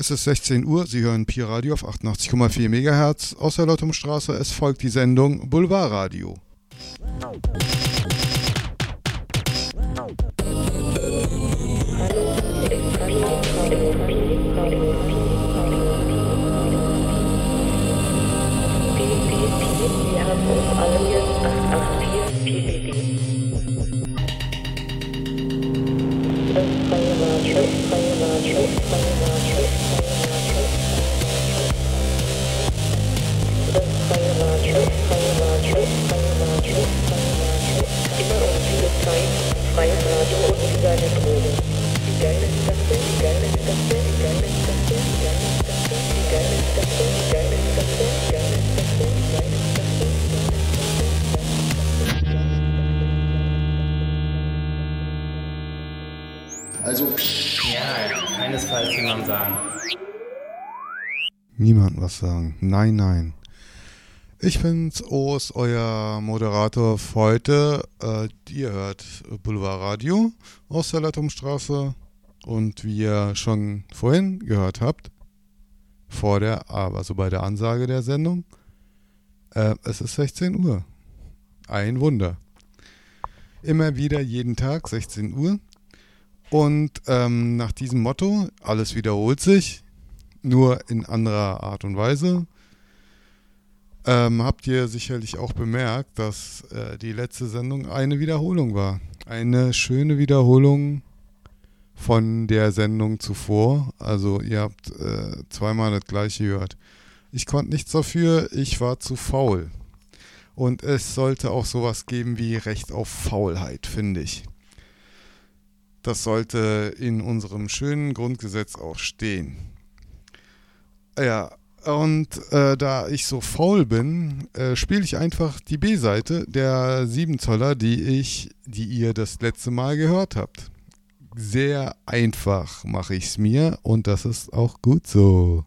Es ist 16 Uhr, Sie hören Pi Radio auf 88,4 MHz aus der Lottumstraße. Es folgt die Sendung Boulevard Radio. Jemand sagen. Niemand was sagen. Nein, nein. Ich bin's, Os, euer Moderator für heute. Äh, ihr hört Boulevard Radio aus der Leitungsstraße. Und wie ihr schon vorhin gehört habt, vor der, also bei der Ansage der Sendung, äh, es ist 16 Uhr. Ein Wunder. Immer wieder jeden Tag 16 Uhr. Und ähm, nach diesem Motto, alles wiederholt sich, nur in anderer Art und Weise, ähm, habt ihr sicherlich auch bemerkt, dass äh, die letzte Sendung eine Wiederholung war. Eine schöne Wiederholung von der Sendung zuvor. Also ihr habt äh, zweimal das gleiche gehört. Ich konnte nichts dafür, ich war zu faul. Und es sollte auch sowas geben wie Recht auf Faulheit, finde ich. Das sollte in unserem schönen Grundgesetz auch stehen. Ja, und äh, da ich so faul bin, äh, spiele ich einfach die B-Seite der 7 Zoller, die ich, die ihr das letzte Mal gehört habt. Sehr einfach mache ich es mir und das ist auch gut so.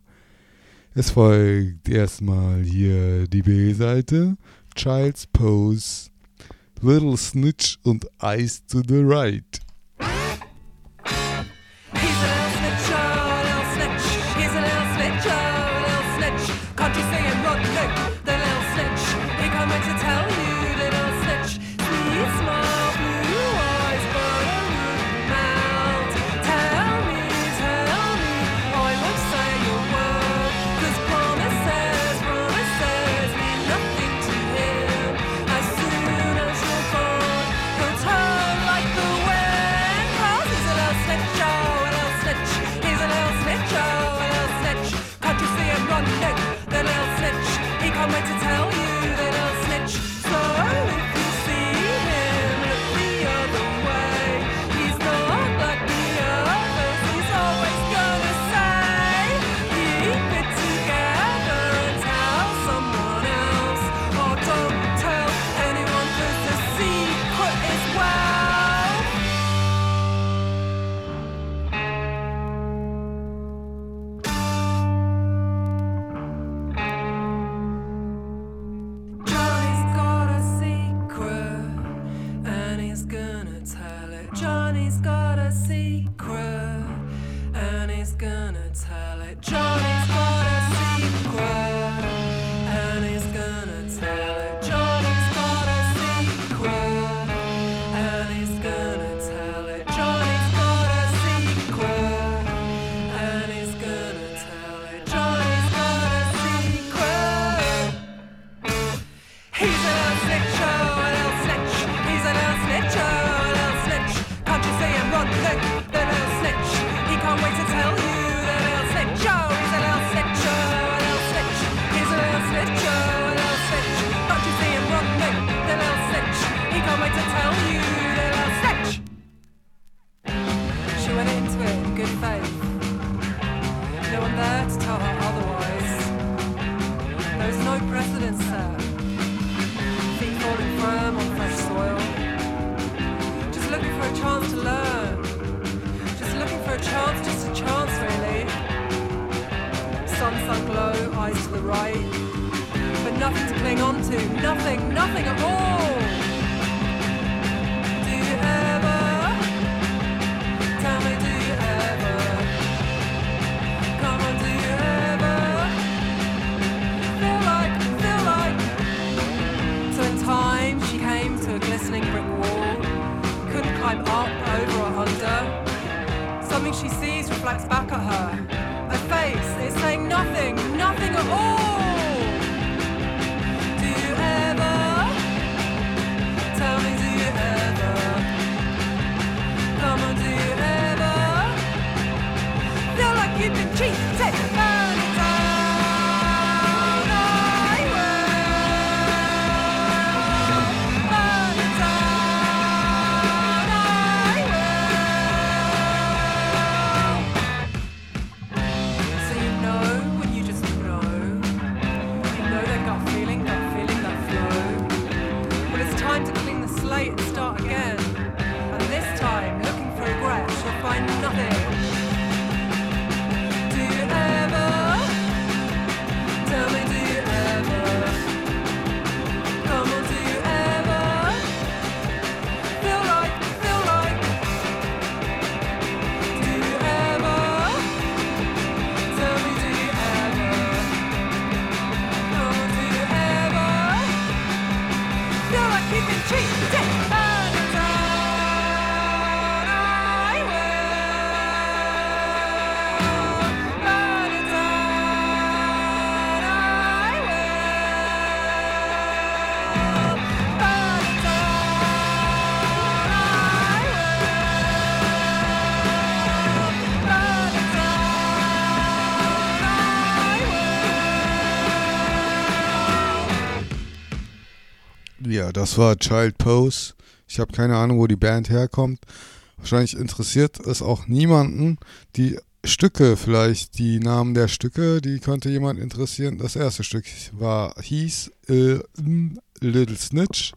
Es folgt erstmal hier die B-Seite, Child's Pose, Little Snitch und Eyes to the Right. tell it. Johnny's. right? But nothing to cling on to, nothing, nothing at all. Do you ever? Tell me, do you ever? Come on, do you ever? Feel like, feel like. So in time, she came to a glistening brick wall. Couldn't climb up, over, or under. Something she sees reflects back at her face. It's saying nothing, nothing at all. 嘿在 das war Child Pose. Ich habe keine Ahnung, wo die Band herkommt. Wahrscheinlich interessiert es auch niemanden. Die Stücke, vielleicht die Namen der Stücke, die könnte jemand interessieren. Das erste Stück war hieß äh, Little Snitch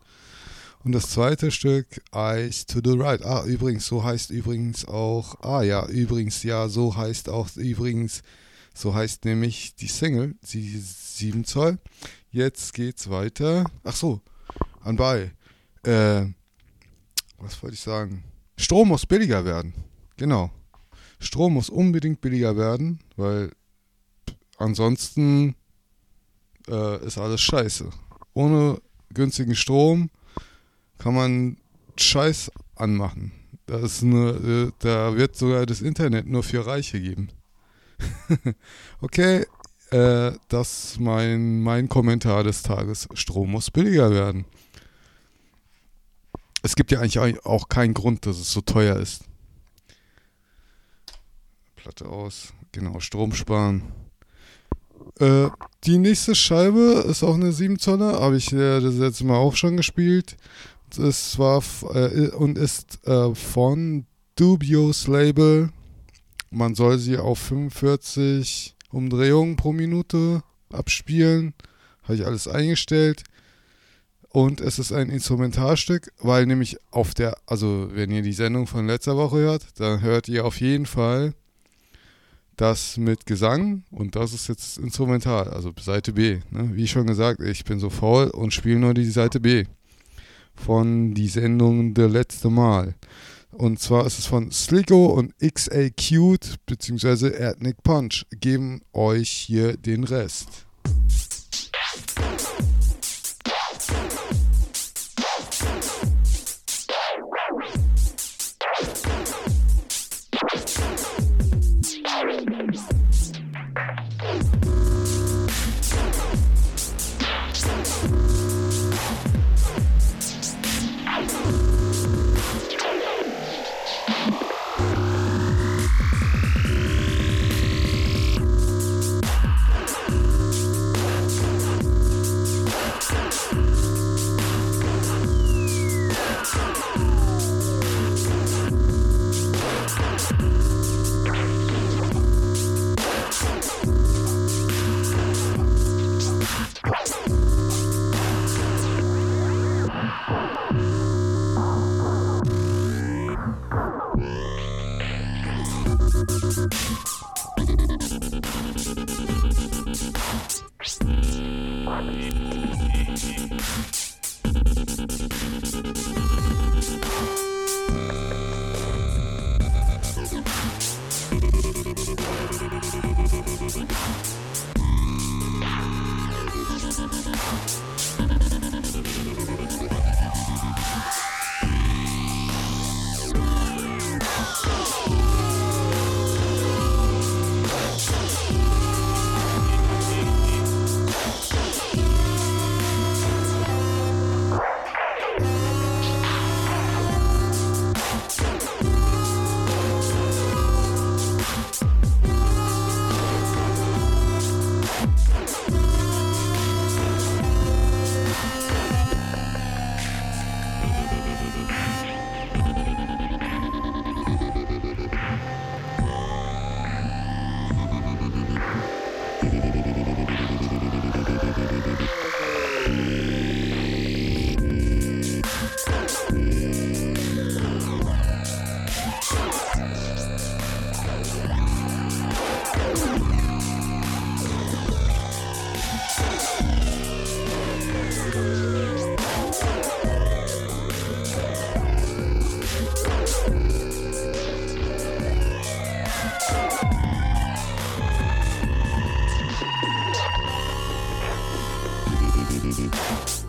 und das zweite Stück Eyes to the Right. Ah, übrigens, so heißt übrigens auch. Ah ja, übrigens ja, so heißt auch übrigens. So heißt nämlich die Single, die 7 Zoll. Jetzt geht's weiter. Ach so, anbei. Äh, was wollte ich sagen? Strom muss billiger werden. Genau. Strom muss unbedingt billiger werden, weil ansonsten äh, ist alles scheiße. Ohne günstigen Strom kann man Scheiß anmachen. Das ist eine, äh, da wird sogar das Internet nur für Reiche geben. okay, äh, das ist mein, mein Kommentar des Tages. Strom muss billiger werden. Es gibt ja eigentlich auch keinen Grund, dass es so teuer ist. Platte aus. Genau, Strom sparen. Äh, die nächste Scheibe ist auch eine 7 Zoller, habe ich äh, das letzte Mal auch schon gespielt. Es war äh, und ist äh, von Dubious Label. Man soll sie auf 45 Umdrehungen pro Minute abspielen. Habe ich alles eingestellt. Und es ist ein Instrumentalstück, weil nämlich auf der, also wenn ihr die Sendung von letzter Woche hört, dann hört ihr auf jeden Fall das mit Gesang und das ist jetzt instrumental, also Seite B. Ne? Wie schon gesagt, ich bin so faul und spiele nur die Seite B von die Sendung Der letzte Mal. Und zwar ist es von Slicko und XA Cute bzw. Ethnic Punch geben euch hier den Rest. Sweden.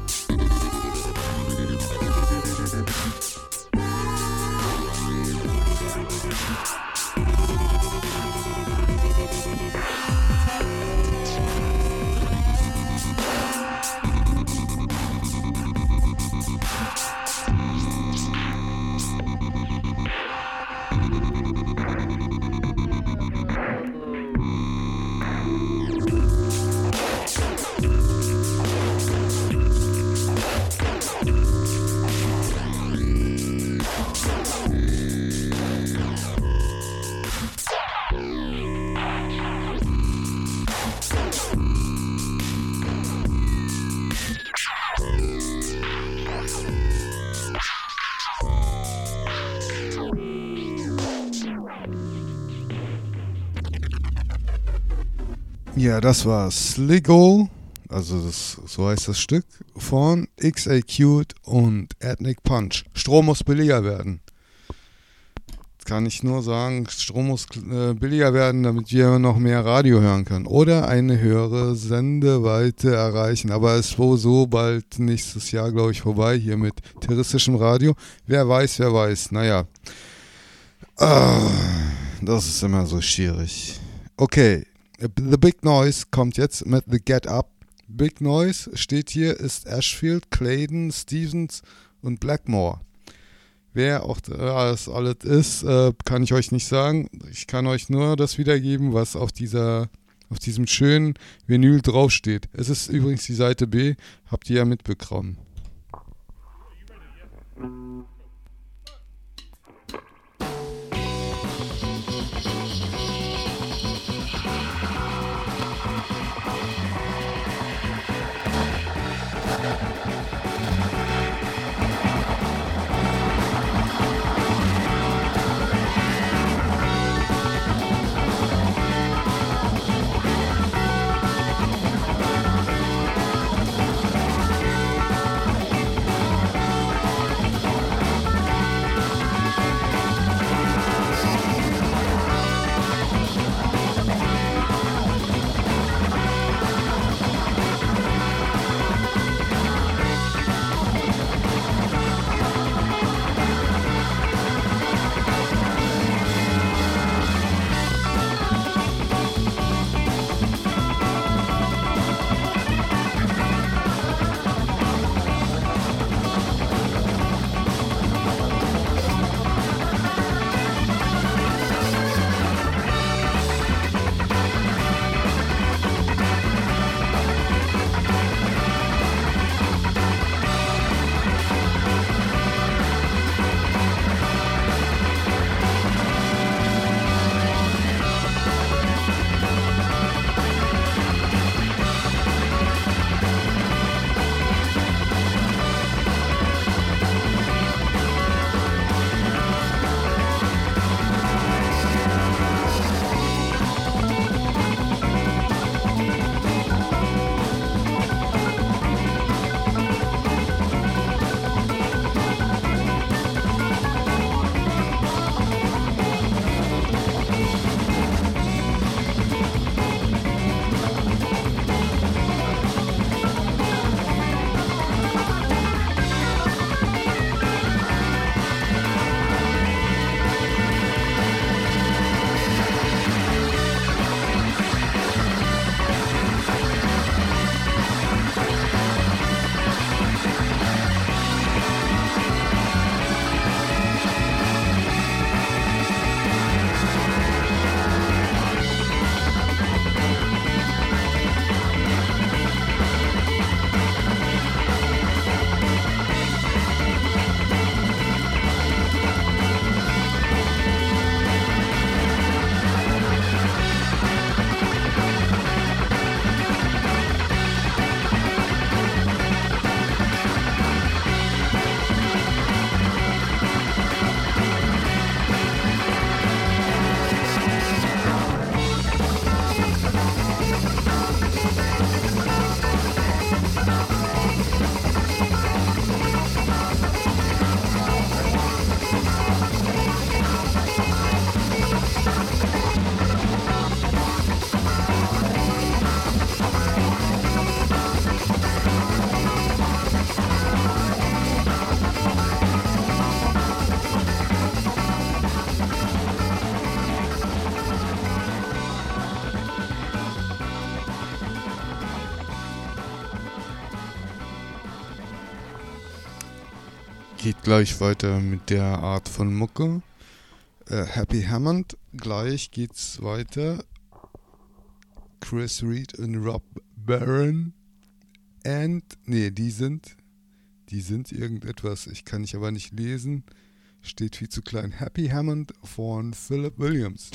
Das war Sligo, also das, so heißt das Stück, von XACute und Ethnic Punch. Strom muss billiger werden. Jetzt kann ich nur sagen, Strom muss äh, billiger werden, damit wir noch mehr Radio hören können. Oder eine höhere Sendeweite erreichen. Aber es wohl so bald nächstes Jahr, glaube ich, vorbei hier mit terroristischem Radio. Wer weiß, wer weiß. Naja. Ah, das ist immer so schwierig. Okay, The Big Noise kommt jetzt mit The Get Up. Big Noise steht hier, ist Ashfield, Clayton, Stevens und Blackmore. Wer auch das alles ist, äh, kann ich euch nicht sagen. Ich kann euch nur das wiedergeben, was auf dieser auf diesem schönen Vinyl draufsteht. Es ist übrigens die Seite B, habt ihr ja mitbekommen. Gleich weiter mit der Art von Mucke. Äh, Happy Hammond. Gleich geht's weiter. Chris Reed und Rob Barron. And, nee, die sind, die sind irgendetwas, ich kann ich aber nicht lesen. Steht viel zu klein. Happy Hammond von Philip Williams.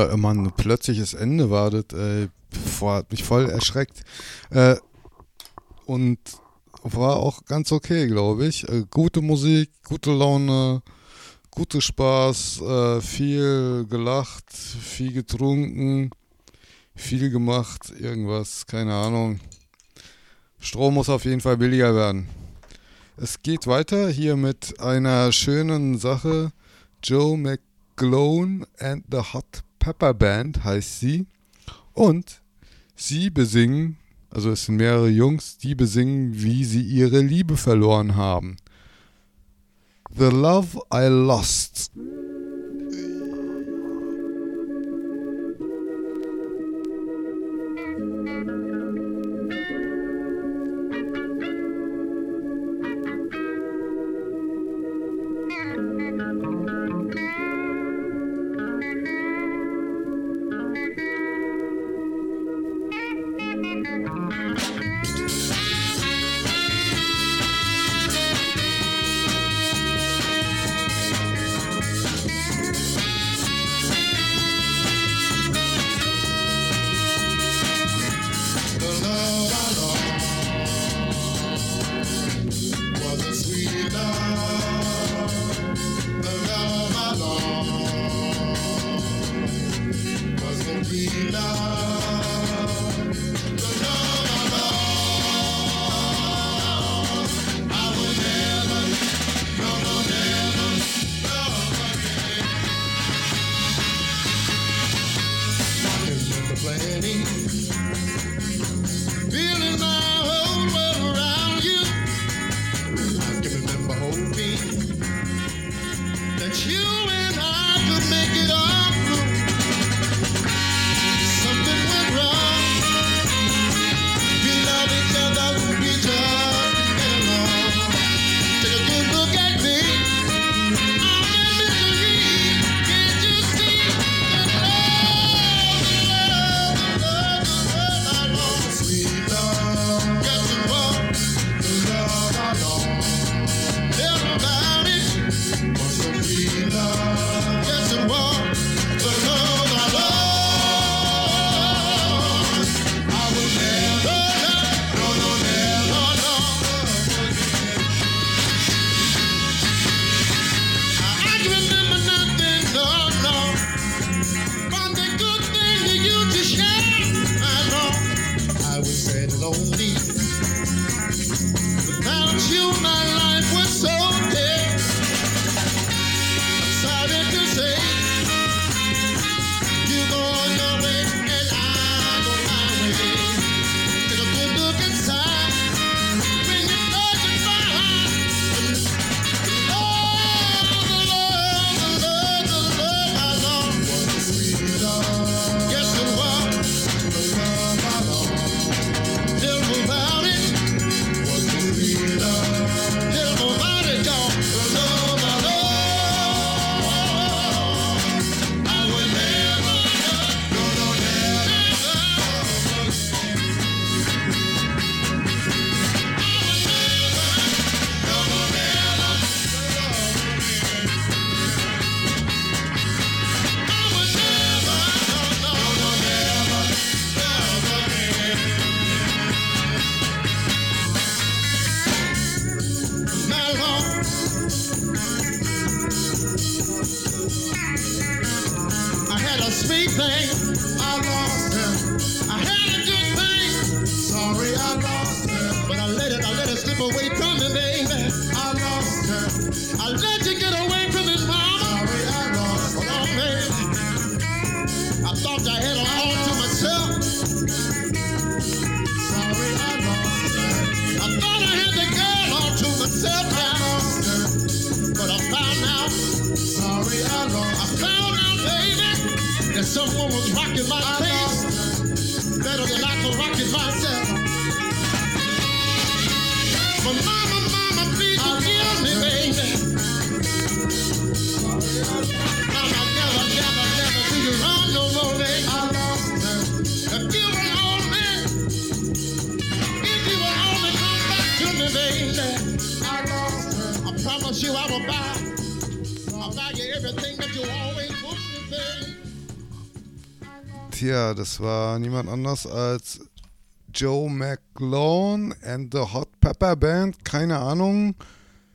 Da immer ein plötzliches Ende war, das äh, boah, hat mich voll erschreckt. Äh, und war auch ganz okay, glaube ich. Äh, gute Musik, gute Laune, gute Spaß, äh, viel gelacht, viel getrunken, viel gemacht, irgendwas, keine Ahnung. Strom muss auf jeden Fall billiger werden. Es geht weiter hier mit einer schönen Sache. Joe McGlone and the Hot Pepper Band heißt sie. Und sie besingen, also es sind mehrere Jungs, die besingen, wie sie ihre Liebe verloren haben. The Love I Lost. Baby. I had her all to myself. Sorry I lost her. I thought I had the girl all to myself now. But I found out. Sorry I lost I found out, baby, that someone was rocking my face better than I could rock it myself. But mama, mama, please forgive me, baby. Mama, Tja, das war niemand anders als Joe McLaughlin and the Hot Pepper Band. Keine Ahnung.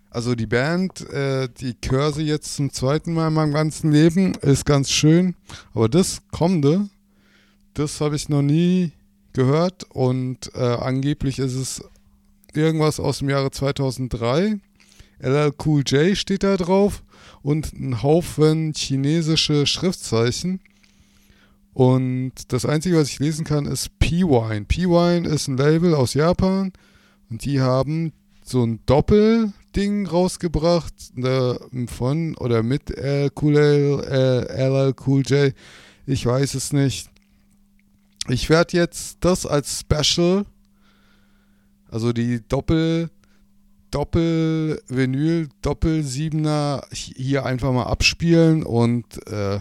Also die Band, äh, die sie jetzt zum zweiten Mal in meinem ganzen Leben. Ist ganz schön. Aber das kommende, das habe ich noch nie gehört. Und äh, angeblich ist es irgendwas aus dem Jahre 2003. LL Cool J steht da drauf. Und ein Haufen chinesische Schriftzeichen. Und das Einzige, was ich lesen kann, ist P-Wine. P-Wine ist ein Label aus Japan und die haben so ein Doppelding rausgebracht äh, von oder mit LL Cool, äh, LL Cool J. Ich weiß es nicht. Ich werde jetzt das als Special, also die Doppel, Doppel-Vinyl, Doppel-Siebener hier einfach mal abspielen und äh,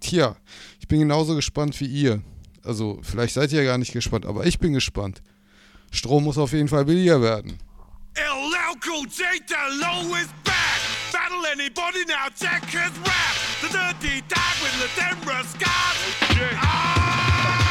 tja, ich bin genauso gespannt wie ihr. Also, vielleicht seid ihr ja gar nicht gespannt, aber ich bin gespannt. Strom muss auf jeden Fall billiger werden. LL Cool J, the low is back. Battle anybody now, check his rap. The dirty dog with the Denver scars. Ah,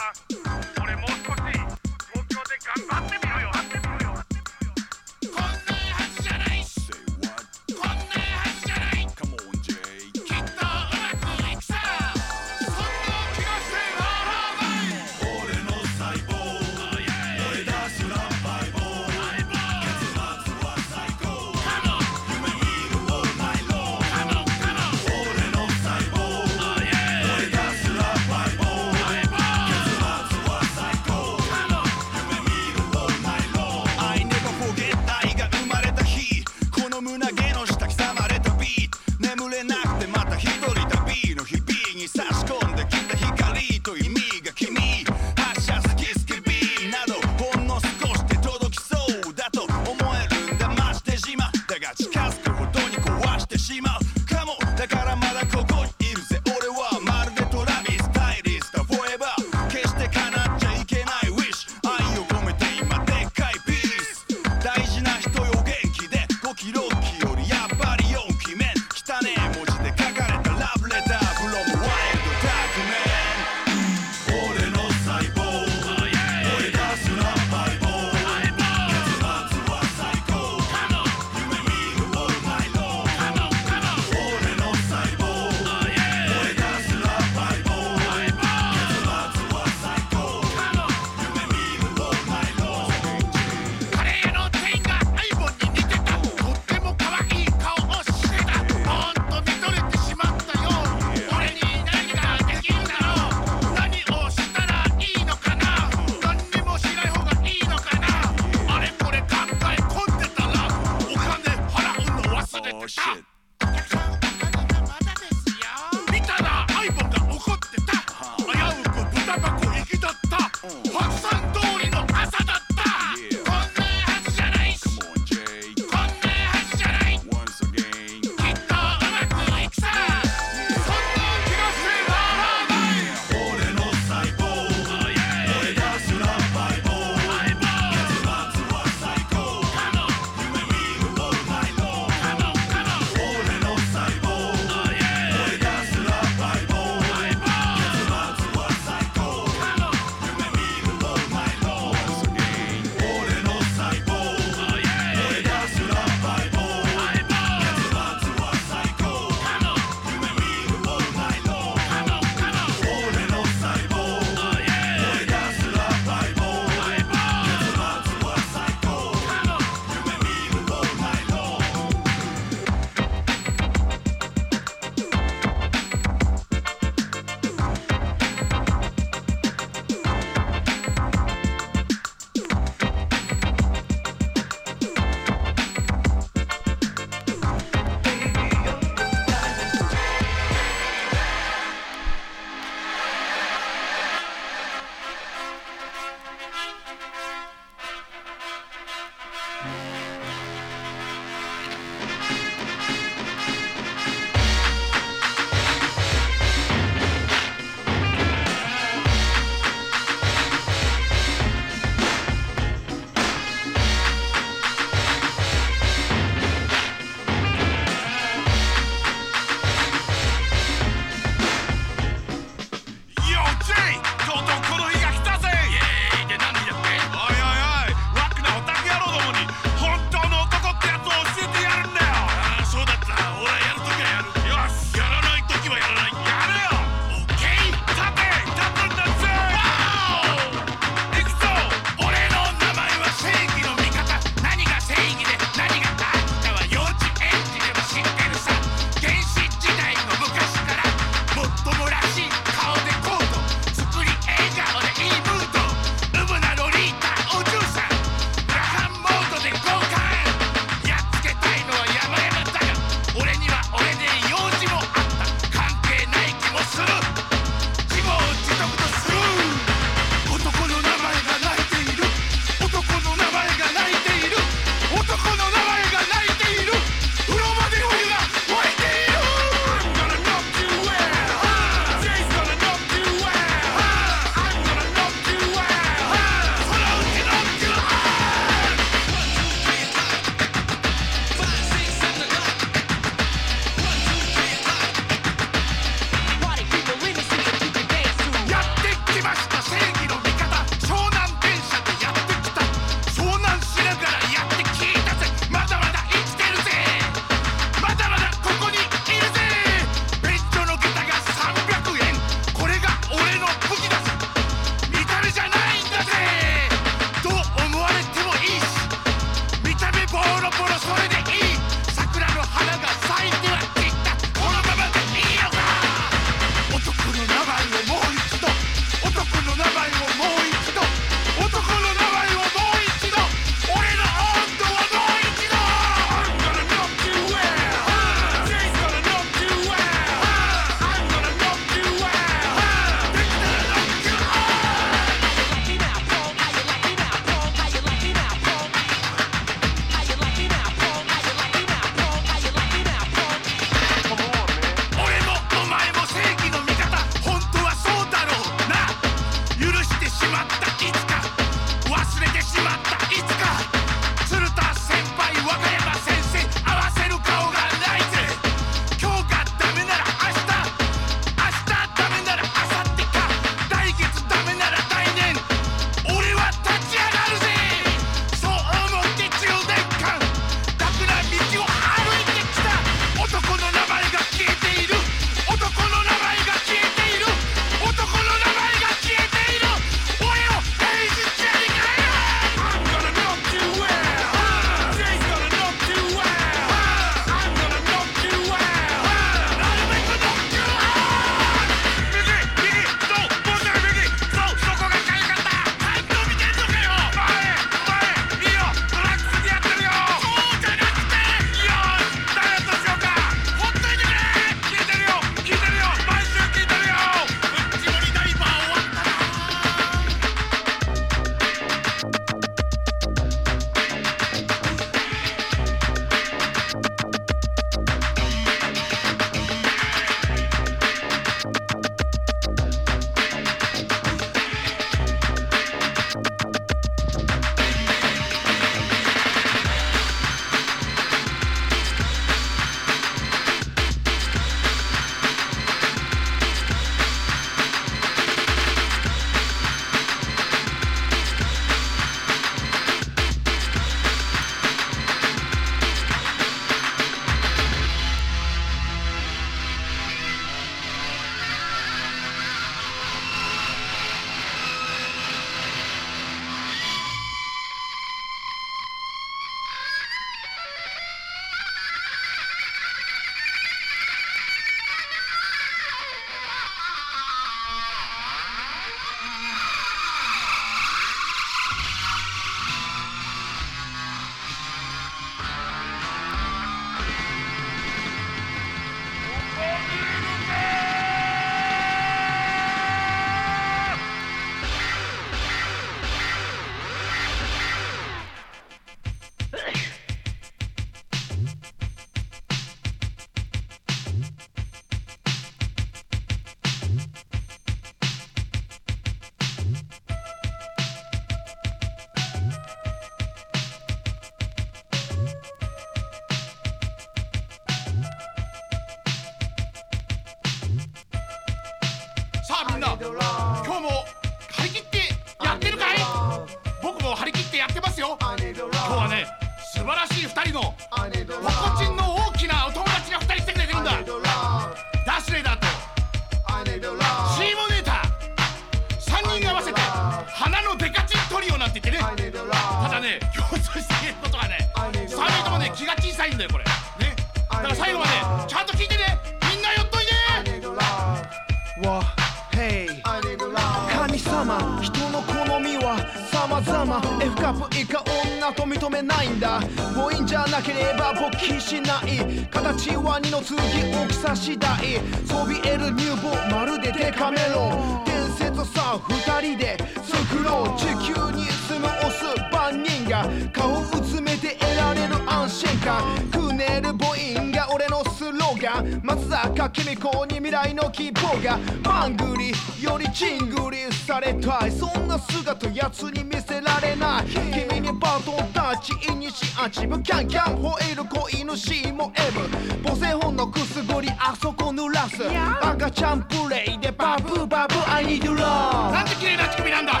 なと認めないんだ。母音じゃなければ勃起しない。形は二の次大きさ次第。そびえる乳房まるでデカメロ。伝説さ二人で作ろう。地球に住むオス。万人が顔をうつめて得られる安心感。クネル母音が俺のスローガン。松坂慶美子に未来の希望が。マングリよりチングリされたい。そんな姿やつに見せられない。君にバトンタッチイニシアチブ。キャンキャン吠える子犬 C も M 母性本のくすぐりあそこ濡らす。赤ちゃんプレイでバブーバブ。ー I need love なんて綺麗な乳首なんだ。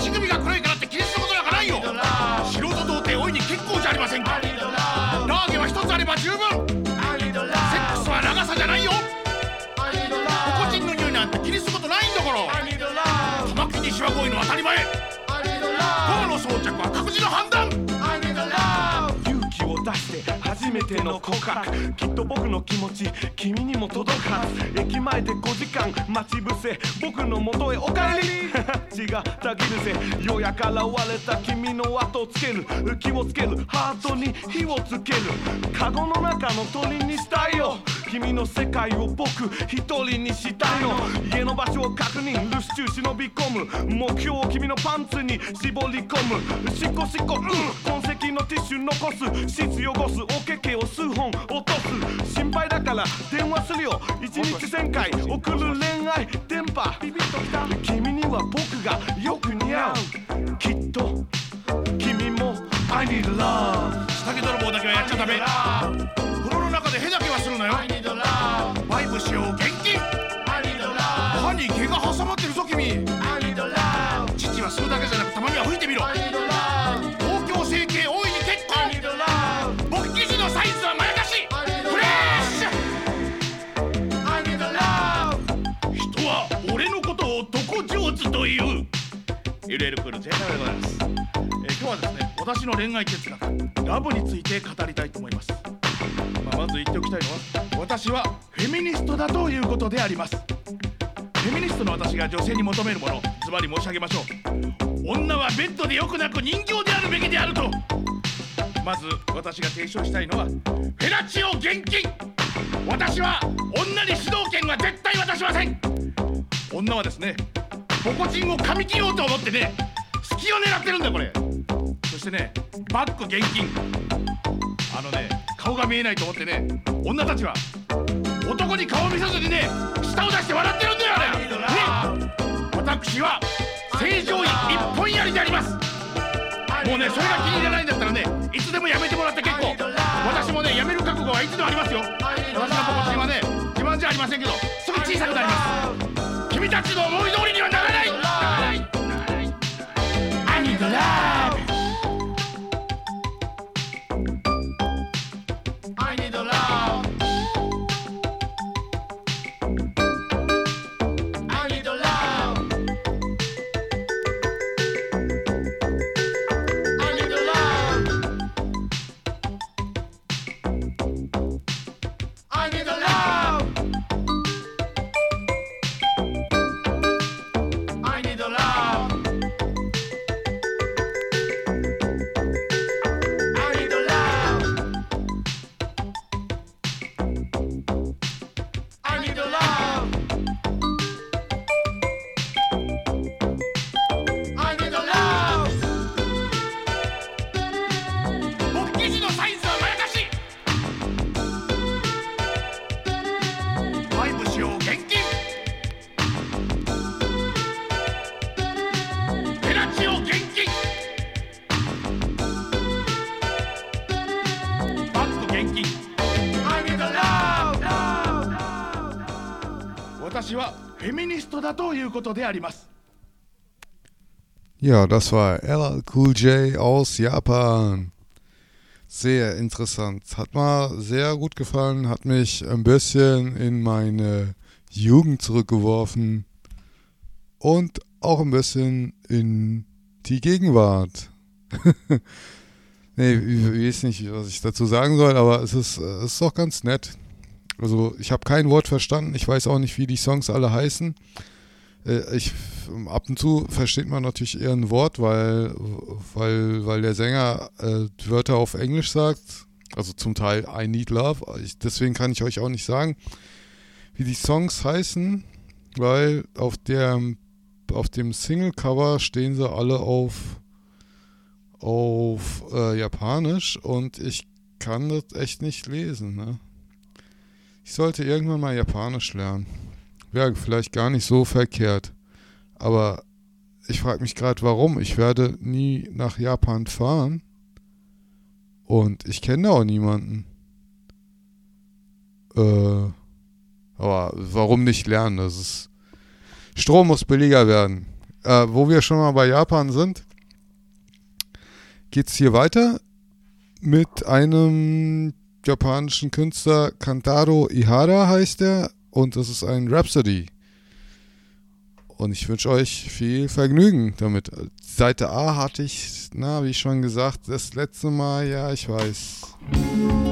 乳首十分。セックスは長さじゃないよ。ポコチンの匂いなんて気にすることないんだから。玉木にしわこいの当たり前。ゴムの装着は各自の判断めての告白。きっと僕の気持ち君にも届くはず。駅前で5時間待ち伏せ。僕の元へお帰り。血がたぎるぜようやく現れた君の後をつける。気をつける。ハートに火をつける。カゴの中の鳥にしたいよ。君の世界を僕一人にしたいの家の場所を確認。留守中忍び込む目標を君のパンツに絞り込む。しっこしっこうん。痕跡のティッシュ残す。シーツ汚す。おけけを数本落とす。心配だから電話するよ。一日1000回。送る恋愛。電波。ビビッときた君には僕がよく似合う。きっと。君も I need love 下着泥棒だけはやっちゃダメ。風呂の中でへだけはするなよ。バイブしよう厳禁歯に毛が挟まってるぞ君私の恋愛哲学ラブについて語りたいと思います、まあ、まず言っておきたいのは私はフェミニストだということであります。フェミニストの私が女性に求めるものズバリ申し上げましょう。女はベッドでよくなく人形であるべきであると。まず私が提唱したいのはフェラチオ厳禁。私は女に主導権は絶対渡しません。女はですねポコチンを噛み切ろうと思ってね隙を狙ってるんだよこれ。してねバック厳禁あのね顔が見えないと思ってね女たちは男に顔を見せずにね舌を出して笑ってるんだよあれ。ね。私は正常位一本やりであります。もうねそれが気に入らないんだったらねいつでもやめてもらって結構。私もねやめる覚悟はいつでもありますよ。私のポコチンはね自慢じゃありませんけどすぐ小さくなります。君たちの思い通りにはならない。ならない。I need love I Ja, das war LL Cool J aus Japan. Sehr interessant. Hat mir sehr gut gefallen, hat mich ein bisschen in meine Jugend zurückgeworfen und auch ein bisschen in die Gegenwart. nee, ich weiß nicht, was ich dazu sagen soll, aber es ist, es ist doch ganz nett. Also ich habe kein Wort verstanden, ich weiß auch nicht, wie die Songs alle heißen. Äh, Ich, ab und zu versteht man natürlich eher ein Wort, weil, weil, weil der Sänger äh, Wörter auf Englisch sagt. Also zum Teil I Need Love. Ich, deswegen kann ich euch auch nicht sagen, wie die Songs heißen, weil auf, der, auf dem Single-Cover stehen sie alle auf, auf äh, Japanisch und ich kann das echt nicht lesen. Ne? Ich sollte irgendwann mal Japanisch lernen. Wäre vielleicht gar nicht so verkehrt. Aber ich frage mich gerade, warum. Ich werde nie nach Japan fahren. Und ich kenne da auch niemanden. Äh, aber warum nicht lernen? Das ist. Strom muss billiger werden. Äh, wo wir schon mal bei Japan sind, geht's hier weiter mit einem japanischen Künstler, Kantaro Ihara heißt er, und das ist ein Rhapsody. Und ich wünsche euch viel Vergnügen damit. Seite A hatte ich, na, wie schon gesagt, das letzte Mal, ja, ich weiß.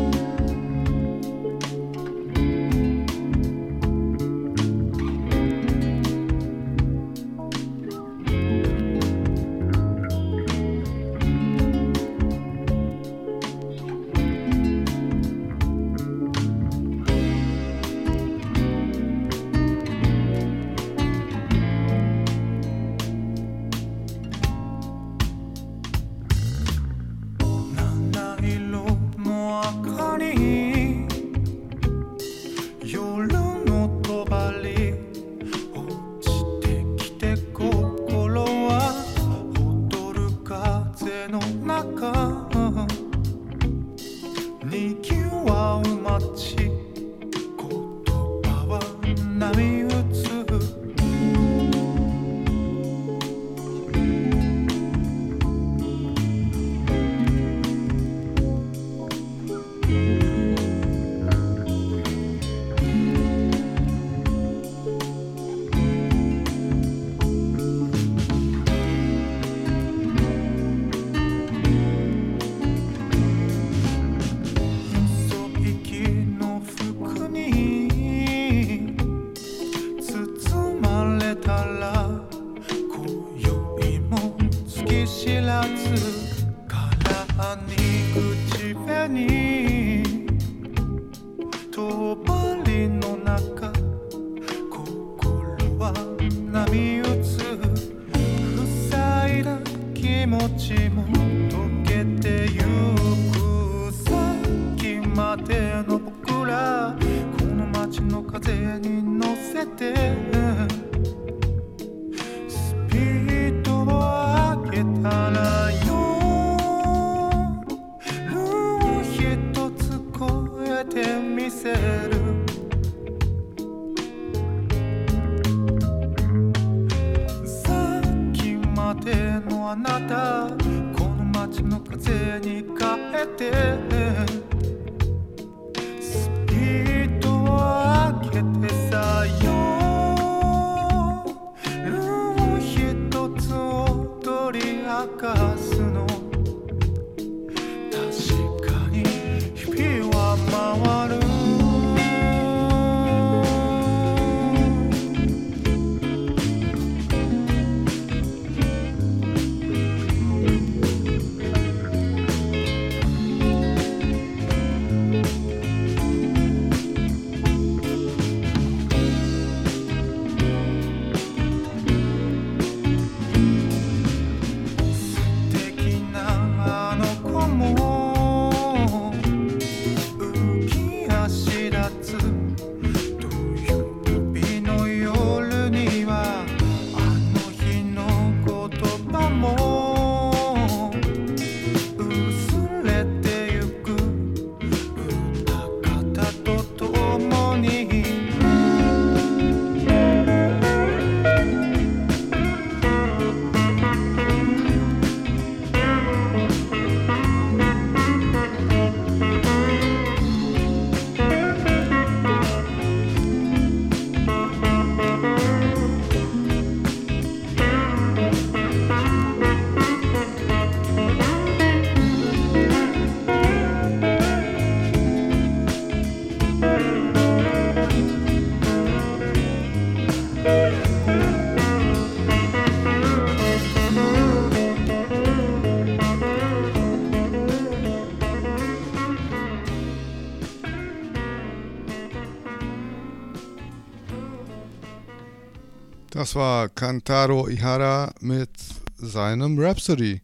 War Kantaro Ihara mit seinem Rhapsody.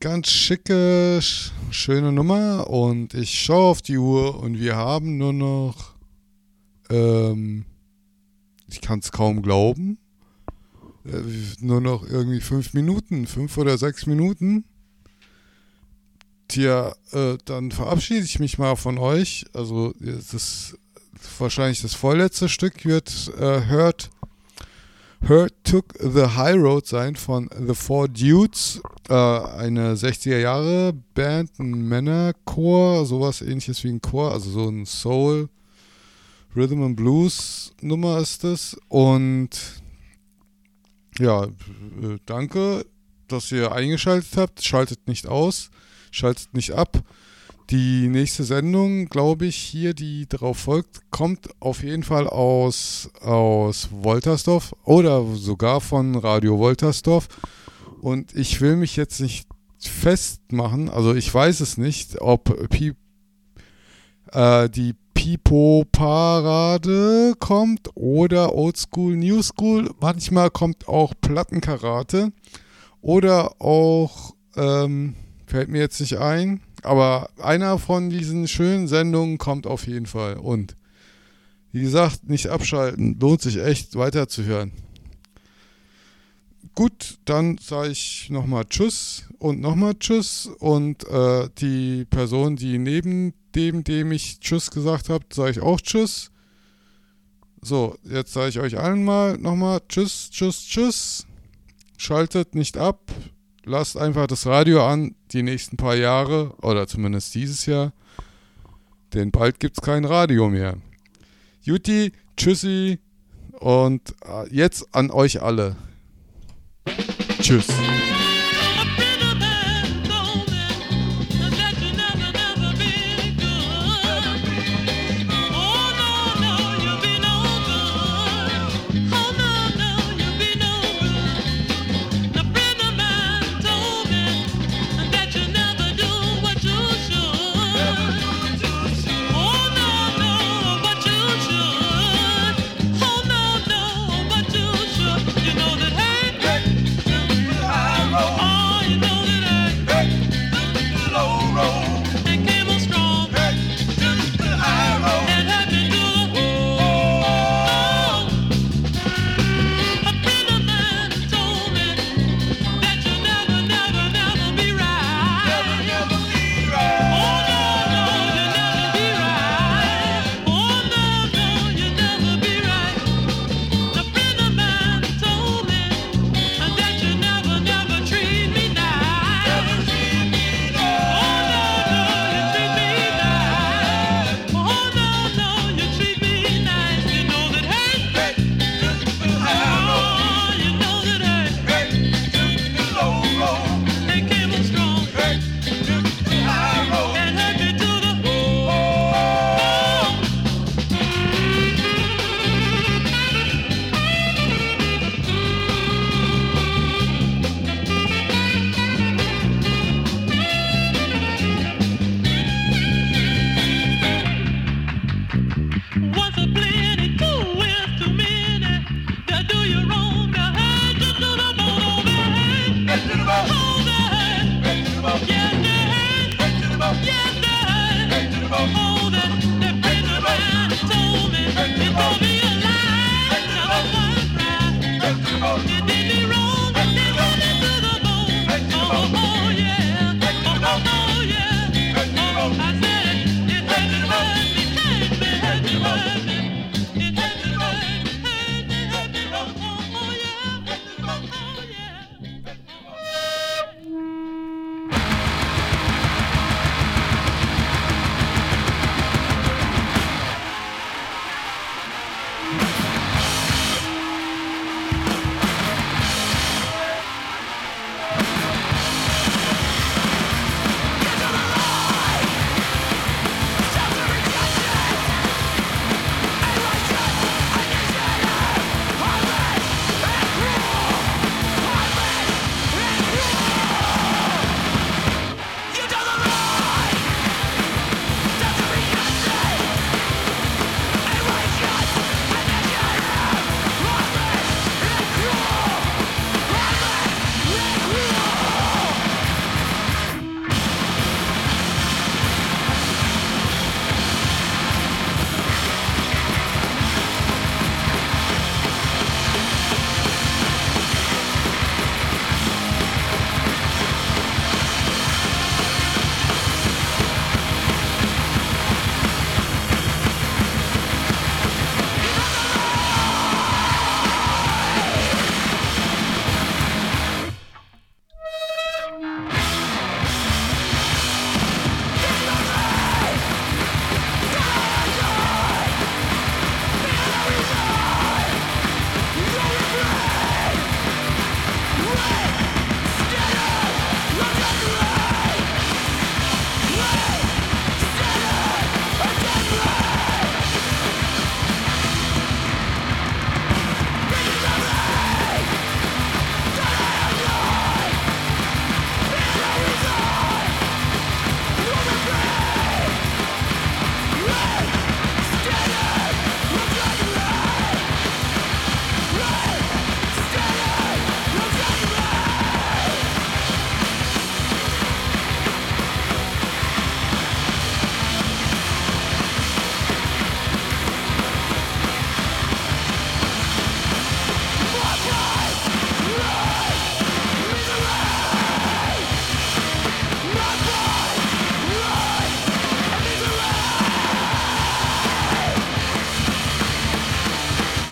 Ganz schicke, sch- schöne Nummer und ich schaue auf die Uhr und wir haben nur noch, ähm, ich kann es kaum glauben, äh, nur noch irgendwie fünf Minuten, fünf oder sechs Minuten. Tja, äh, dann verabschiede ich mich mal von euch. Also das wahrscheinlich das vorletzte Stück wird äh, hört Her Took the High Road sein von The Four Dudes, äh, eine 60er Jahre Band, ein Männerchor, sowas ähnliches wie ein Chor, also so ein Soul, Rhythm and Blues Nummer ist es. Und ja, äh, danke, dass ihr eingeschaltet habt. Schaltet nicht aus, schaltet nicht ab. Die nächste Sendung, glaube ich, hier, die darauf folgt, kommt auf jeden Fall aus, aus Woltersdorf oder sogar von Radio Woltersdorf. Und ich will mich jetzt nicht festmachen, also ich weiß es nicht, ob Pi, äh, die Pipo-Parade kommt oder Oldschool New School. Manchmal kommt auch Plattenkarate oder auch, ähm, fällt mir jetzt nicht ein, aber einer von diesen schönen Sendungen kommt auf jeden Fall. Und wie gesagt, nicht abschalten. Lohnt sich echt weiterzuhören. Gut, dann sage ich nochmal Tschüss und nochmal Tschüss. Und äh, die Person, die neben dem, dem ich Tschüss gesagt habe, sage ich auch Tschüss. So, jetzt sage ich euch allen mal nochmal Tschüss, Tschüss, Tschüss. Schaltet nicht ab. Lasst einfach das Radio an, die nächsten paar Jahre, oder zumindest dieses Jahr. Denn bald gibt es kein Radio mehr. Juti, Tschüssi und äh, jetzt an euch alle. Tschüss.